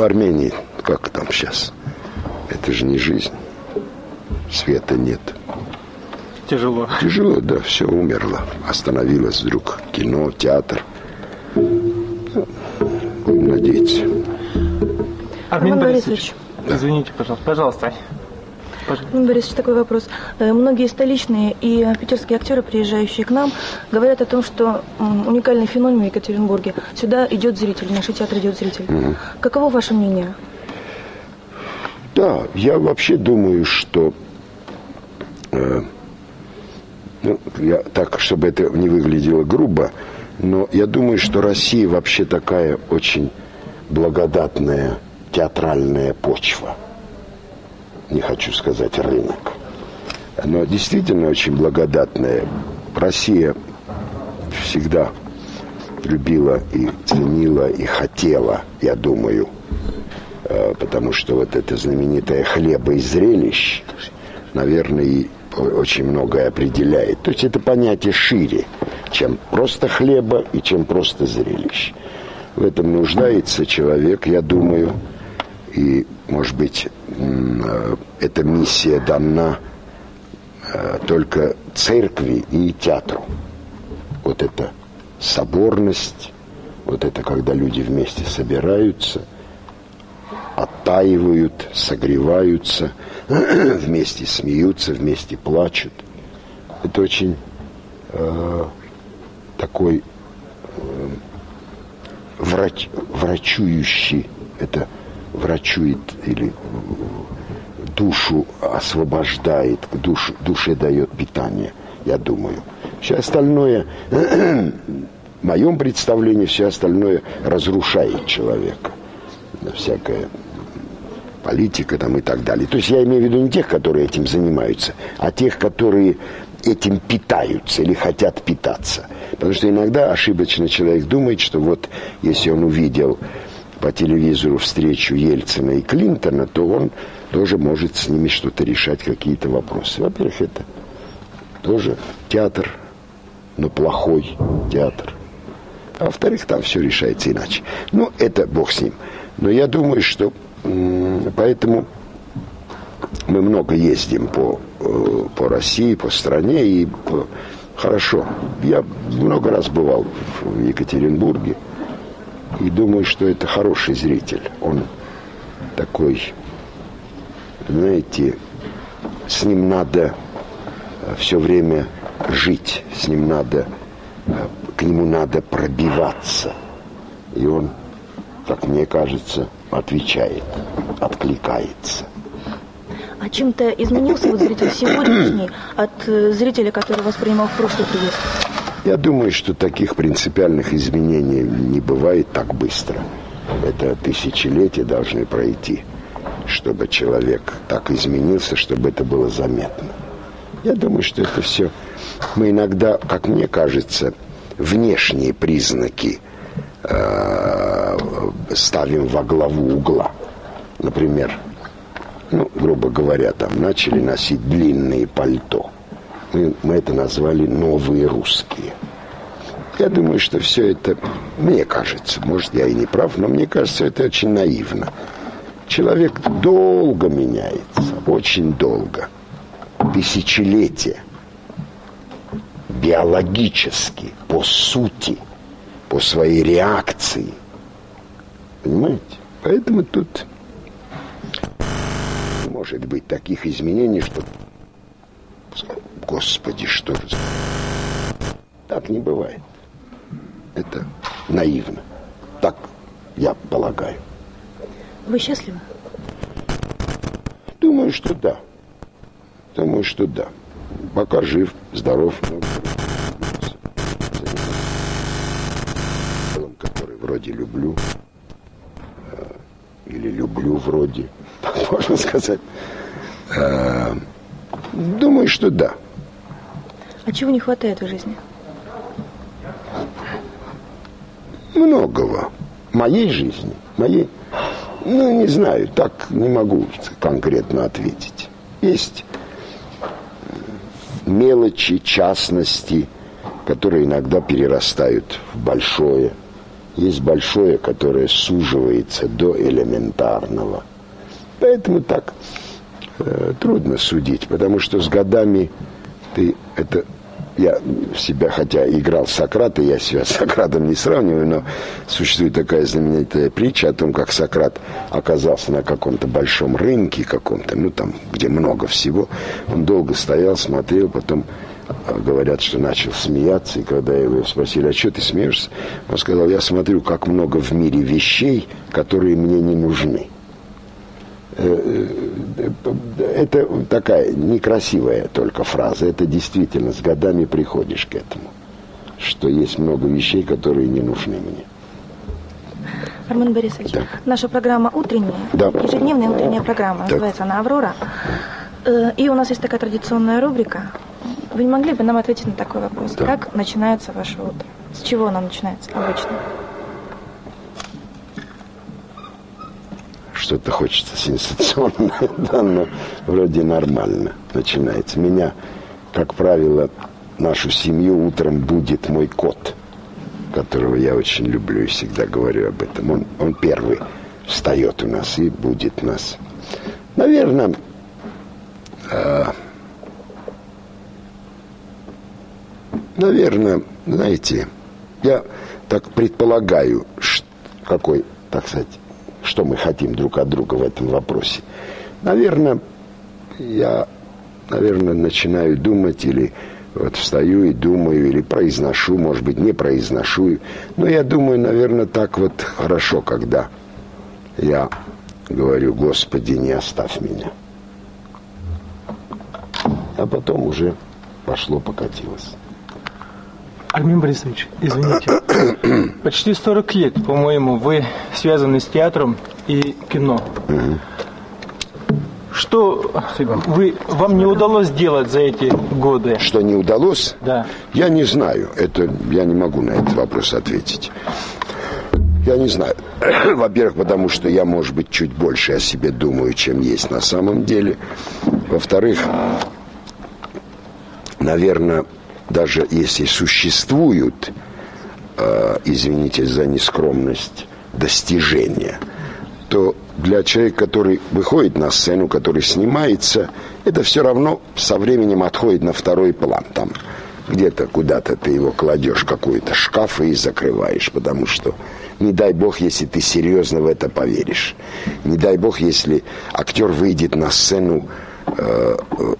В Армении, как там сейчас? Это же не жизнь. Света нет. Тяжело. Тяжело, да, все умерло. Остановилось вдруг кино, театр. Будем надеяться. Армен Роман Борисович, извините, пожалуйста. Пожалуйста. Пожалуйста. Борисович, такой вопрос. Э, Многие столичные и питерские актеры, приезжающие к нам, говорят о том, что уникальный феномен в Екатеринбурге. Сюда идет зритель, в наш театр идет зритель. Каково ваше мнение? Да, я вообще думаю, что э, ну, я, так, чтобы это не выглядело грубо, но я думаю, что Россия вообще такая очень благодатная театральная почва. Не хочу сказать рынок. Но действительно очень благодатная. Россия всегда любила и ценила и хотела, я думаю, Э, потому что вот это знаменитое хлеба и зрелищ, наверное, и очень многое определяет. То есть это понятие шире, чем просто хлеба и чем просто зрелищ. В этом нуждается человек, я думаю, и, может быть, э, эта миссия дана э, только церкви и театру. Вот это соборность, вот это когда люди вместе собираются – оттаивают, согреваются, вместе смеются, вместе плачут. Это очень э, такой э, врач, врачующий, это врачует или душу освобождает, душ, душе дает питание, я думаю. Все остальное, в моем представлении, все остальное разрушает человека. Всякое политика там и так далее. То есть я имею в виду не тех, которые этим занимаются, а тех, которые этим питаются или хотят питаться. Потому что иногда ошибочно человек думает, что вот если он увидел по телевизору встречу Ельцина и Клинтона, то он тоже может с ними что-то решать, какие-то вопросы. Во-первых, это тоже театр, но плохой театр. А во-вторых, там все решается иначе. Ну, это бог с ним. Но я думаю, что Поэтому мы много ездим по, э, по России, по стране, и по... хорошо. Я много раз бывал в Екатеринбурге, и думаю, что это хороший зритель. Он такой, знаете, с ним надо э, все время жить, с ним надо, э, к нему надо пробиваться. И он, как мне кажется, отвечает, откликается. А чем-то изменился вот зритель сегодняшний от э, зрителя, который воспринимал в прошлый приезд? Я думаю, что таких принципиальных изменений не бывает так быстро. Это тысячелетия должны пройти, чтобы человек так изменился, чтобы это было заметно. Я думаю, что это все... Мы иногда, как мне кажется, внешние признаки э, ставим во главу угла. Например, ну, грубо говоря, там начали носить длинные пальто. Мы, мы это назвали «новые русские». Я думаю, что все это, мне кажется, может, я и не прав, но мне кажется, это очень наивно. Человек долго меняется, очень долго. Тысячелетия. Биологически, по сути, по своей реакции. Понимаете? Поэтому тут может быть таких изменений, что... Господи, что же... Так не бывает. Это наивно. Так я полагаю. Вы счастливы? Думаю, что да. Думаю, что да. Пока жив, здоров. делом, который вроде люблю. э, Или люблю вроде. Так можно сказать. Э, Думаю, что да. А чего не хватает в жизни? Многого. Моей жизни. Моей. Ну, не знаю, так не могу конкретно ответить. Есть мелочи, частности, которые иногда перерастают в большое. есть большое, которое суживается до элементарного. Поэтому так э, трудно судить, потому что с годами ты это я себя, хотя играл Сократа, я себя с Сократом не сравниваю, но существует такая знаменитая притча о том, как Сократ оказался на каком-то большом рынке каком-то, ну там, где много всего. Он долго стоял, смотрел, потом а, говорят, что начал смеяться, и когда его спросили, а что ты смеешься? Он сказал, я смотрю, как много в мире вещей, которые мне не нужны. Э, э, это такая некрасивая только фраза. Это действительно с годами приходишь к этому. Что есть много вещей, которые не нужны мне. Армен Борисович, да. наша программа утренняя, да. ежедневная утренняя программа, так. называется она «Аврора». Э, и у нас есть такая традиционная рубрика. Вы не могли бы нам ответить на такой вопрос? Да. Как начинается ваше утро? С чего оно начинается обычно? Что-то хочется сенсационное, да, но вроде нормально начинается. Меня, как правило, нашу семью утром будет мой кот, которого я очень люблю и всегда говорю об этом. Он, он первый встает у нас и будет нас. Наверное, э, наверное, знаете, я так предполагаю, какой, так сказать, что мы хотим друг от друга в этом вопросе. Наверное, я, наверное, начинаю думать или вот встаю и думаю, или произношу, может быть, не произношу. Но я думаю, наверное, так вот хорошо, когда я говорю, Господи, не оставь меня. А потом уже пошло, покатилось. Армин Борисович, извините. Почти 40 лет, по-моему, вы связаны с театром и кино. Что вы, вам не удалось сделать за эти годы? Что не удалось? Да. Я не знаю. Это я не могу на этот вопрос ответить. Я не знаю. Во-первых, потому что я, может быть, чуть больше о себе думаю, чем есть на самом деле. Во-вторых, наверное, даже если существуют, э, извините за нескромность, достижения, то для человека, который выходит на сцену, который снимается, это все равно со временем отходит на второй план. Там где-то куда-то ты его кладешь, какой-то шкаф и закрываешь, потому что не дай бог, если ты серьезно в это поверишь. Не дай бог, если актер выйдет на сцену э, э,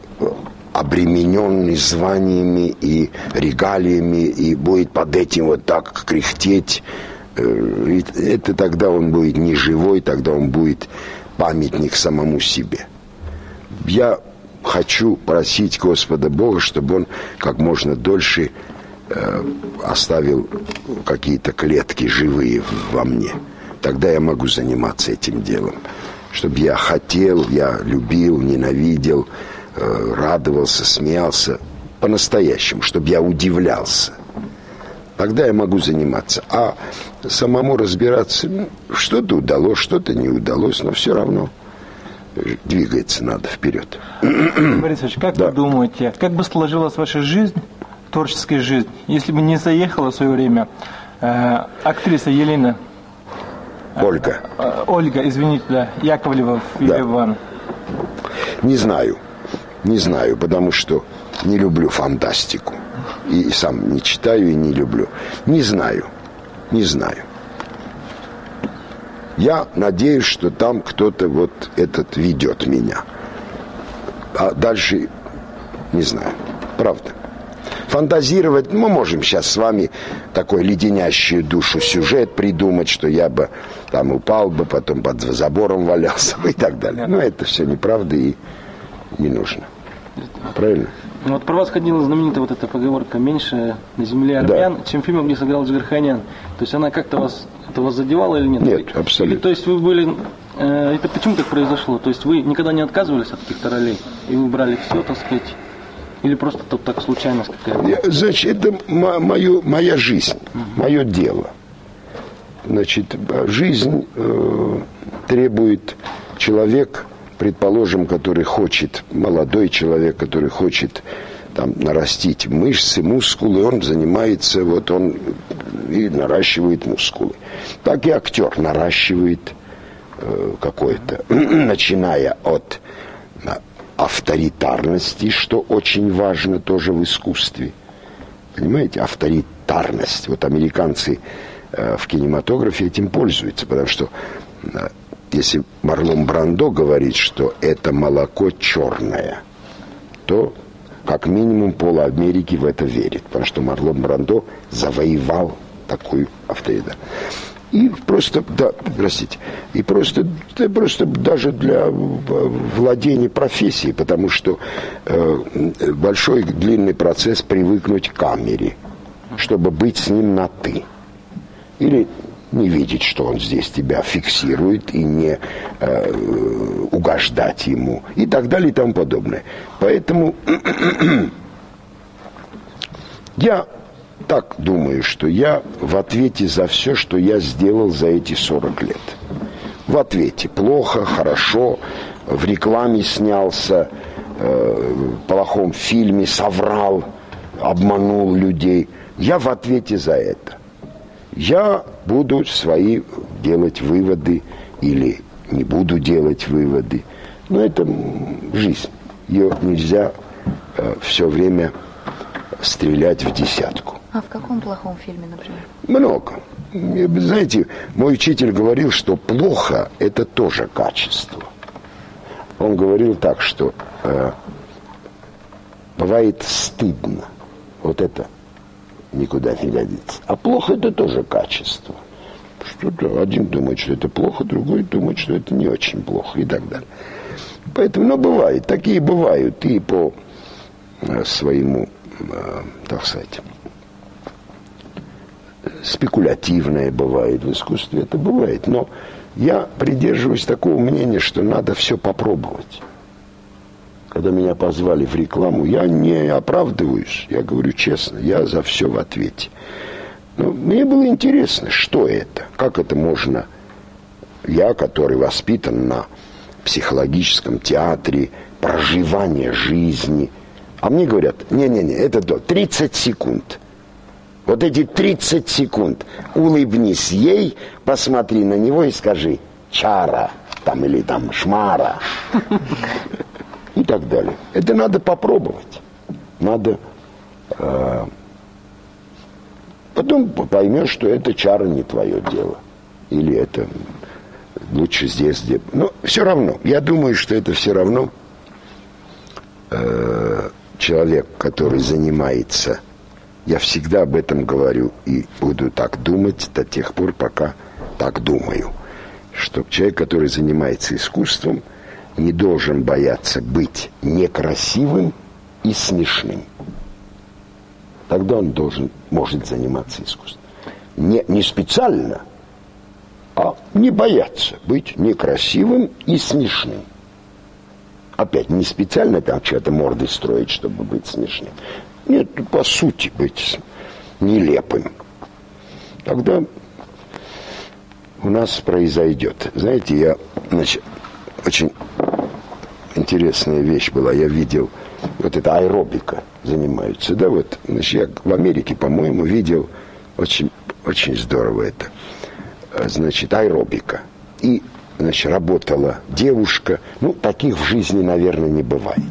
обремененный званиями и регалиями и будет под этим вот так кряхтеть. Э, это тогда он будет не живой, тогда он будет памятник самому себе. Я хочу просить Господа Бога, чтобы он как можно дольше э, оставил какие-то клетки живые во мне. Тогда я могу заниматься этим делом. Чтобы я хотел, я любил, ненавидел, радовался, смеялся по-настоящему, чтобы я удивлялся. Тогда я могу заниматься. А самому разбираться, ну, что-то удалось, что-то не удалось, но все равно двигается надо вперед. Борисович, как да. вы думаете, как бы сложилась ваша жизнь, творческая жизнь, если бы не заехала в свое время э, актриса Елена Ольга. Э, Ольга, извините, да, Яковлева да. Иван? Не знаю. Не знаю, потому что не люблю фантастику. И сам не читаю и не люблю. Не знаю. Не знаю. Я надеюсь, что там кто-то вот этот ведет меня. А дальше не знаю. Правда. Фантазировать, мы можем сейчас с вами такой леденящую душу сюжет придумать, что я бы там упал бы, потом под забором валялся бы и так далее. Но это все неправда и не нужно. Правильно? Ну, вот про вас ходила знаменитая вот эта поговорка «меньше на земле армян», да. чем фильм, где сыграл Джигарханян. То есть она как-то вас, это вас задевала или нет? Нет, абсолютно. Или, то есть вы были, э, это почему так произошло? То есть вы никогда не отказывались от каких-то ролей и вы брали все, так сказать, или просто тут так какая-то? Значит, это мое, моя жизнь, угу. мое дело. Значит, жизнь э, требует человек, предположим, который хочет, молодой человек, который хочет там нарастить мышцы, мускулы, он занимается, вот он и наращивает мускулы. Так и актер наращивает э, какое-то, начиная от э, авторитарности, что очень важно тоже в искусстве. Понимаете, авторитарность. Вот американцы э, в кинематографе этим пользуются, потому что э, если Марлон Брандо говорит, что это молоко черное, то как минимум пол Америки в это верит, потому что Марлон Брандо завоевал такой авторитет. И просто, да, простите, и просто, да, просто даже для владения профессией, потому что э, большой длинный процесс привыкнуть к камере, чтобы быть с ним на «ты». Или не видеть, что он здесь тебя фиксирует и не э, угождать ему и так далее и тому подобное. Поэтому я так думаю, что я в ответе за все, что я сделал за эти 40 лет. В ответе плохо, хорошо, в рекламе снялся, э, в плохом фильме соврал, обманул людей. Я в ответе за это. Я буду свои делать выводы или не буду делать выводы. Но это жизнь. Ее нельзя э, все время стрелять в десятку. А в каком плохом фильме, например? Много. Знаете, мой учитель говорил, что плохо – это тоже качество. Он говорил так, что э, бывает стыдно. Вот это никуда не годится. А плохо – это тоже качество. Что-то один думает, что это плохо, другой думает, что это не очень плохо и так далее. Поэтому, ну, бывает, такие бывают и по э, своему, э, так сказать, спекулятивное бывает в искусстве, это бывает. Но я придерживаюсь такого мнения, что надо все попробовать. Когда меня позвали в рекламу, я не оправдываюсь, я говорю честно, я за все в ответе. Но мне было интересно, что это, как это можно... Я, который воспитан на психологическом театре, проживание жизни. А мне говорят, не-не-не, это до 30 секунд – вот эти 30 секунд улыбнись ей, посмотри на него и скажи «чара» там или там «шмара» и так далее. Это надо попробовать. Надо... Э, потом поймешь, что это чара не твое дело. Или это лучше здесь, где... Но все равно. Я думаю, что это все равно э, человек, который занимается я всегда об этом говорю и буду так думать до тех пор, пока так думаю. Что человек, который занимается искусством, не должен бояться быть некрасивым и смешным. Тогда он должен, может заниматься искусством. Не, не специально, а не бояться быть некрасивым и смешным. Опять, не специально там что-то морды строить, чтобы быть смешным. Нет, по сути быть нелепым. Тогда у нас произойдет. Знаете, я, значит, очень интересная вещь была. Я видел, вот это аэробика занимаются, да, вот, значит, я в Америке, по-моему, видел, очень, очень здорово это, значит, аэробика. И, значит, работала девушка, ну, таких в жизни, наверное, не бывает.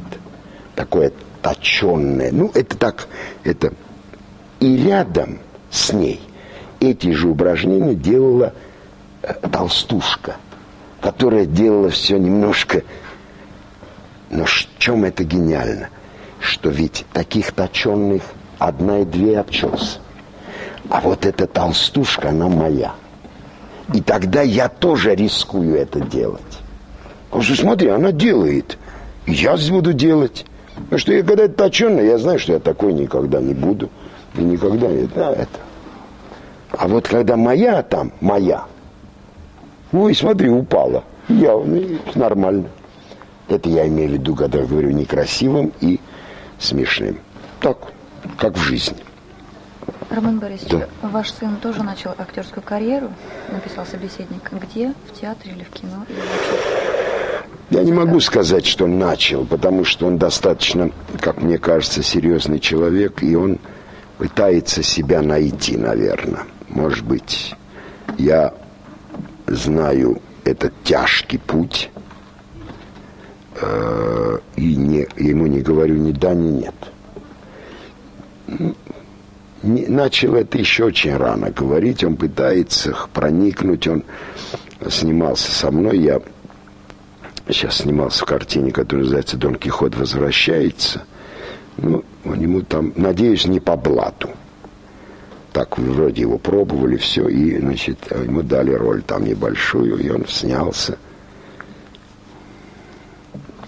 Такое точенное. Ну, это так, это... И рядом с ней эти же упражнения делала э, толстушка, которая делала все немножко... Но в чем это гениально? Что ведь таких точенных одна и две обчелся. А вот эта толстушка, она моя. И тогда я тоже рискую это делать. Потому что смотри, она делает. Я буду делать. Потому что я когда это точенно, я знаю, что я такой никогда не буду. И никогда не... Да, это. А вот когда моя там, моя, ой, смотри, упала. Явно, нормально. Это я имею в виду, когда говорю некрасивым и смешным. Так, как в жизни. Роман Борисович, да. ваш сын тоже начал актерскую карьеру, написал собеседник. Где? В театре или в кино? Или? Я не могу сказать, что начал, потому что он достаточно, как мне кажется, серьезный человек, и он пытается себя найти, наверное. Может быть, я знаю этот тяжкий путь, э, и не, ему не говорю ни да, ни нет. Не, начал это еще очень рано говорить, он пытается проникнуть, он снимался со мной, я сейчас снимался в картине, которая называется «Дон Кихот возвращается». Ну, у него там, надеюсь, не по блату. Так вроде его пробовали, все, и, значит, ему дали роль там небольшую, и он снялся.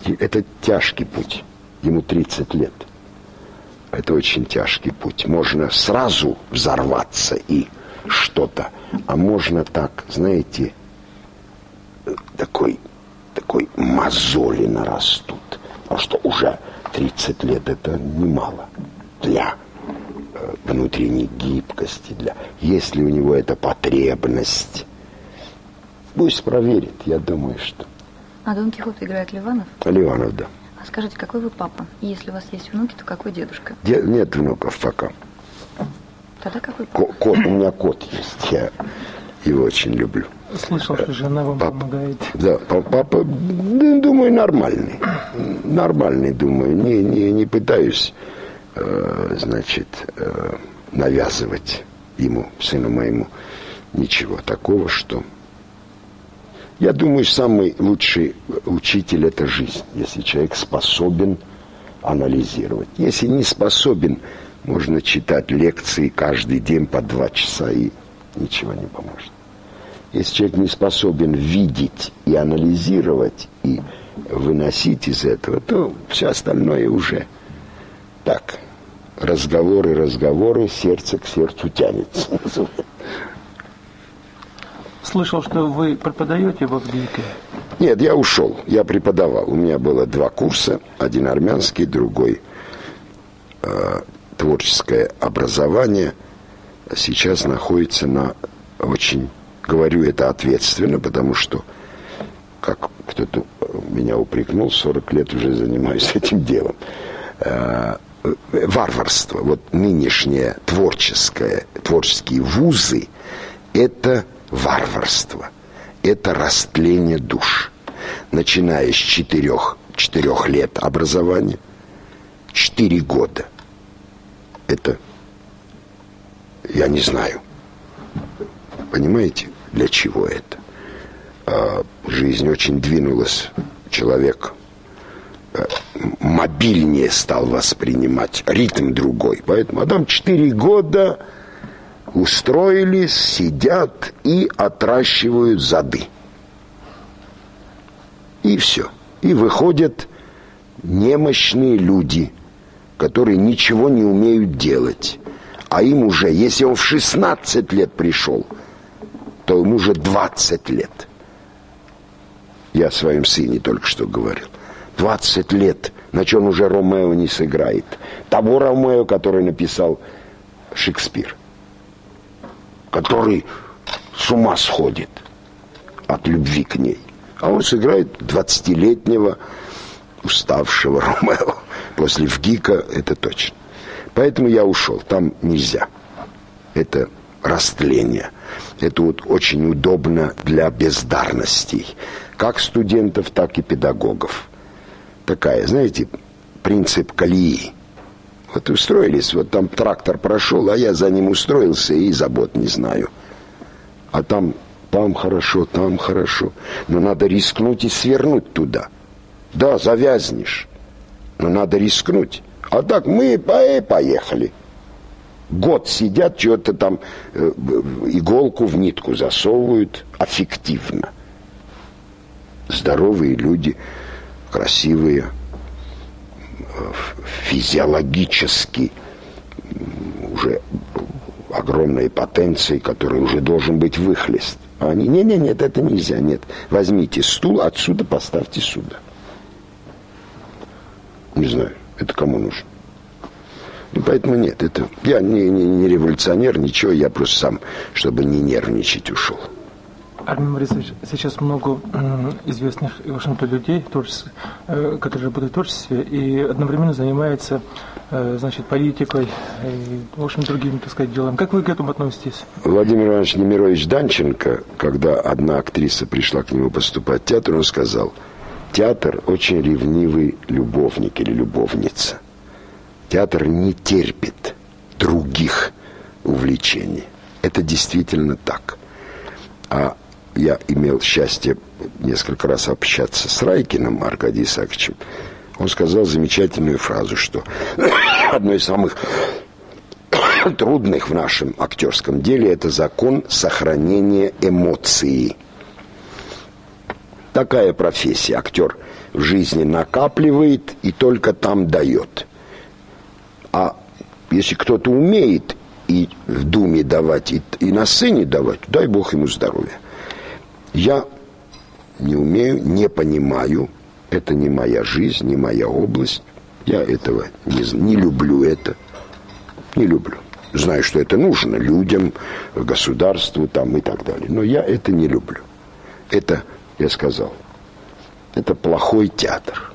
Это тяжкий путь. Ему 30 лет. Это очень тяжкий путь. Можно сразу взорваться и что-то, а можно так, знаете, такой, такой мозоли нарастут. Потому что уже 30 лет это немало для э, внутренней гибкости, для... Если у него эта потребность, пусть проверит, я думаю, что... А Дон Кихот играет Ливанов? Ливанов, да. А скажите, какой вы папа? И если у вас есть внуки, то какой дедушка? Де... Нет внуков пока. Тогда какой папа? Кот, у меня кот есть, я его очень люблю. Слышал, что жена вам Папа. помогает. Да, папа, думаю, нормальный. Нормальный, думаю. Не, не, не пытаюсь, э, значит, э, навязывать ему, сыну моему, ничего такого, что... Я думаю, самый лучший учитель – это жизнь, если человек способен анализировать. Если не способен, можно читать лекции каждый день по два часа, и ничего не поможет. Если человек не способен видеть и анализировать, и выносить из этого, то все остальное уже так. Разговоры, разговоры, сердце к сердцу тянется. Слышал, что вы преподаете в Авдеевке. Нет, я ушел, я преподавал. У меня было два курса, один армянский, другой э, творческое образование. Сейчас находится на очень Говорю это ответственно, потому что, как кто-то меня упрекнул, 40 лет уже занимаюсь этим делом. Э, варварство, вот нынешнее творческое, творческие вузы, это варварство, это растление душ. Начиная с четырех, четырех лет образования, четыре года. Это, я не знаю, Понимаете, для чего это? А, жизнь очень двинулась. Человек а, мобильнее стал воспринимать, ритм другой. Поэтому, а там четыре года устроились, сидят и отращивают зады. И все. И выходят немощные люди, которые ничего не умеют делать. А им уже, если он в 16 лет пришел – то ему уже 20 лет. Я о своем сыне только что говорил. 20 лет, на чем уже Ромео не сыграет. Того Ромео, который написал Шекспир. Который с ума сходит от любви к ней. А он сыграет 20-летнего уставшего Ромео. После Вгика это точно. Поэтому я ушел. Там нельзя. Это растление. Это вот очень удобно для бездарностей, как студентов, так и педагогов. Такая, знаете, принцип колеи. Вот устроились, вот там трактор прошел, а я за ним устроился и забот не знаю. А там, там хорошо, там хорошо. Но надо рискнуть и свернуть туда. Да, завязнешь. Но надо рискнуть. А так мы поехали год сидят, что-то там э, иголку в нитку засовывают аффективно. Здоровые люди, красивые, э, физиологически уже огромной потенции, который уже должен быть выхлест. А они, не, не, нет, это нельзя, нет. Возьмите стул, отсюда поставьте сюда. Не знаю, это кому нужно. Ну, поэтому нет, это я не, не, не революционер, ничего, я просто сам, чтобы не нервничать, ушел. Армин Борисович, сейчас много известных в общем-то, людей, э, которые работают в творчестве и одновременно занимаются э, значит, политикой и, в общем, другими, так сказать, делами. Как вы к этому относитесь? Владимир Иванович Немирович Данченко, когда одна актриса пришла к нему поступать в театр, он сказал, театр очень ревнивый любовник или любовница. Театр не терпит других увлечений. Это действительно так. А я имел счастье несколько раз общаться с Райкиным Аркадием Исааковичем. Он сказал замечательную фразу, что одно из самых трудных в нашем актерском деле это закон сохранения эмоций. Такая профессия. Актер в жизни накапливает и только там дает. А если кто-то умеет и в думе давать, и, и на сцене давать, дай Бог ему здоровья. Я не умею, не понимаю, это не моя жизнь, не моя область. Я этого не, не люблю это. Не люблю. Знаю, что это нужно людям, государству там и так далее. Но я это не люблю. Это, я сказал, это плохой театр.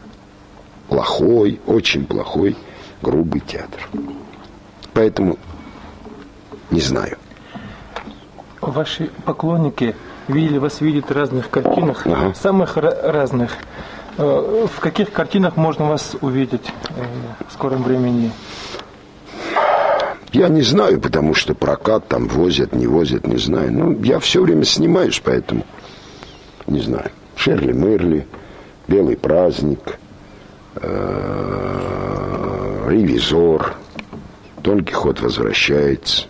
Плохой, очень плохой, грубый театр. Поэтому не знаю. Ваши поклонники видели вас видят в разных картинах, ага. самых разных. Э, в каких картинах можно вас увидеть э, в скором времени? Я не знаю, потому что прокат там возят, не возят, не знаю. Ну, я все время снимаюсь, поэтому не знаю. Шерли Мерли, Белый праздник, э, Ревизор, Дон Кихот возвращается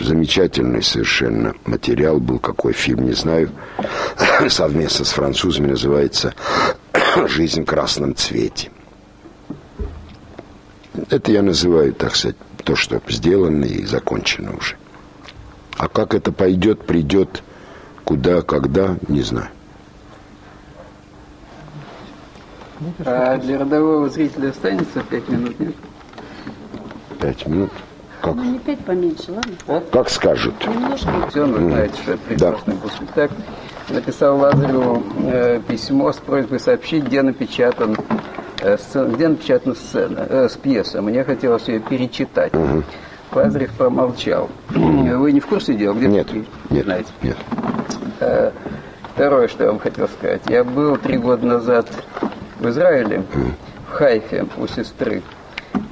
замечательный совершенно материал был, какой фильм, не знаю, совместно с французами называется «Жизнь в красном цвете». Это я называю, так сказать, то, что сделано и закончено уже. А как это пойдет, придет, куда, когда, не знаю. А для родового зрителя останется пять минут, нет? Пять минут? Как? Ну, не пять поменьше, ладно? А? Как скажут. Немножко. Все, вы знаете, что прекрасный да. был спектакль. Написал Лазареву э, письмо с просьбой сообщить, где напечатан э, сцена, где напечатана сцена, э, с пьеса. Мне хотелось ее перечитать. Угу. Лазарев промолчал. Вы не в курсе дела? Где нет, нет, знаете? Нет. Э, второе, что я вам хотел сказать. Я был три года назад в Израиле, в Хайфе у сестры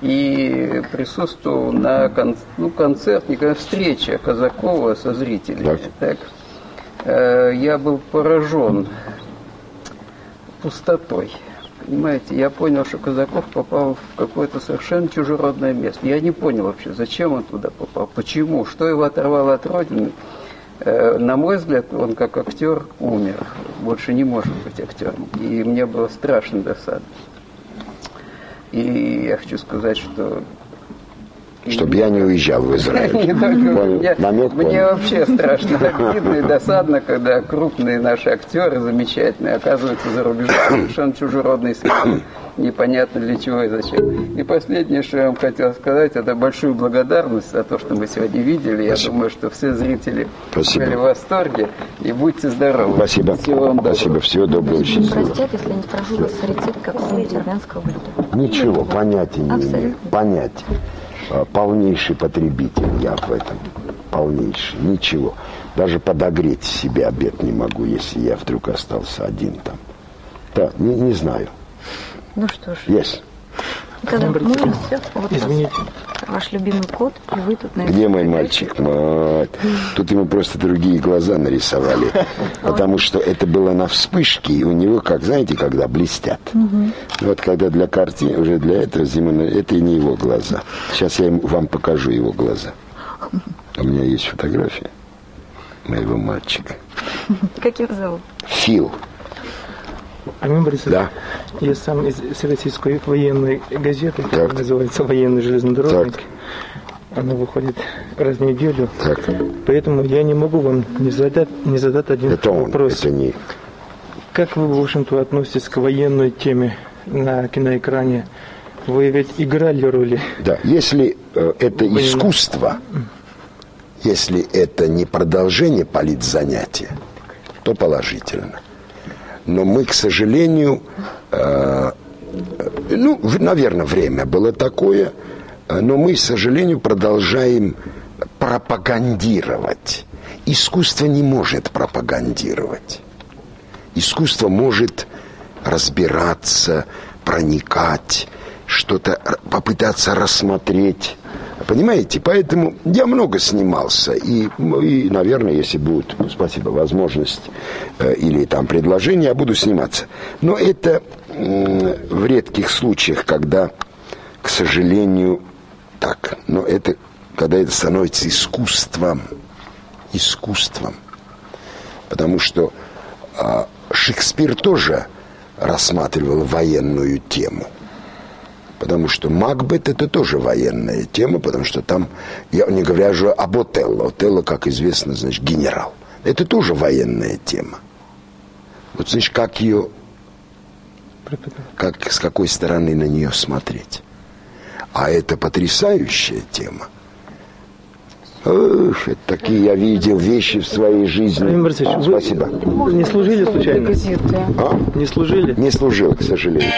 и присутствовал на кон, ну, концерт, не встреча Казакова со зрителями. Так. Э, я был поражен пустотой. Понимаете, я понял, что Казаков попал в какое-то совершенно чужеродное место. Я не понял вообще, зачем он туда попал, почему, что его оторвало от родины. Э, на мой взгляд, он как актер умер, больше не может быть актером. И мне было страшно досадно. И я хочу сказать, что чтобы я не уезжал в Израиль. Намек Мне вообще страшно обидно и досадно, когда крупные наши актеры, замечательные, оказываются за рубежом, совершенно чужеродной среды. Непонятно для чего и зачем. И последнее, что я вам хотел сказать, это большую благодарность за то, что мы сегодня видели. Я думаю, что все зрители были в восторге. И будьте здоровы. Спасибо. Всего вам доброго. Спасибо. Всего доброго. Счастливо. Простят, если я не спрошу вас рецепт какого-нибудь армянского блюда. Ничего, понятия не имею. Понятия. А, полнейший потребитель я в этом. Полнейший. Ничего. Даже подогреть себе обед не могу, если я вдруг остался один там. Да, не, не знаю. Ну что ж. Есть. Тогда можно все? Вот Извините. Ваш любимый кот, и вы тут на Где мой мальчик? Вот. Тут ему просто другие глаза нарисовали. Потому что это было на вспышке, и у него, как знаете, когда блестят. Вот когда для картины, уже для этого Зимона, это и не его глаза. Сейчас я вам покажу его глаза. У меня есть фотография моего мальчика. Как его зовут? Фил. Амин Борисович, да. я сам из российской военной газеты, которая называется «Военный железнодорожник». Так. Она выходит раз в неделю. Так. Поэтому я не могу вам не задать, не задать один это вопрос. Он, это не... Как вы, в общем-то, относитесь к военной теме на киноэкране? Вы ведь играли роли. Да, если э, это искусство, Если это не продолжение политзанятия, то положительно. Но мы, к сожалению, э, ну, наверное, время было такое, но мы, к сожалению, продолжаем пропагандировать. Искусство не может пропагандировать. Искусство может разбираться, проникать, что-то попытаться рассмотреть. Понимаете? Поэтому я много снимался. И, и наверное, если будет, ну, спасибо, возможность э, или там предложение, я буду сниматься. Но это э, в редких случаях, когда, к сожалению, так. Но это, когда это становится искусством. Искусством. Потому что э, Шекспир тоже рассматривал военную тему. Потому что Макбет это тоже военная тема, потому что там, я не говорю уже об Отелло. Отелло, как известно, значит, генерал. Это тоже военная тема. Вот, значит, как ее, как, с какой стороны на нее смотреть. А это потрясающая тема. Эх, такие я видел вещи в своей жизни. Владимир Борисович, Спасибо. Вы не служили случайно? А? Не служили? Не служил, к сожалению.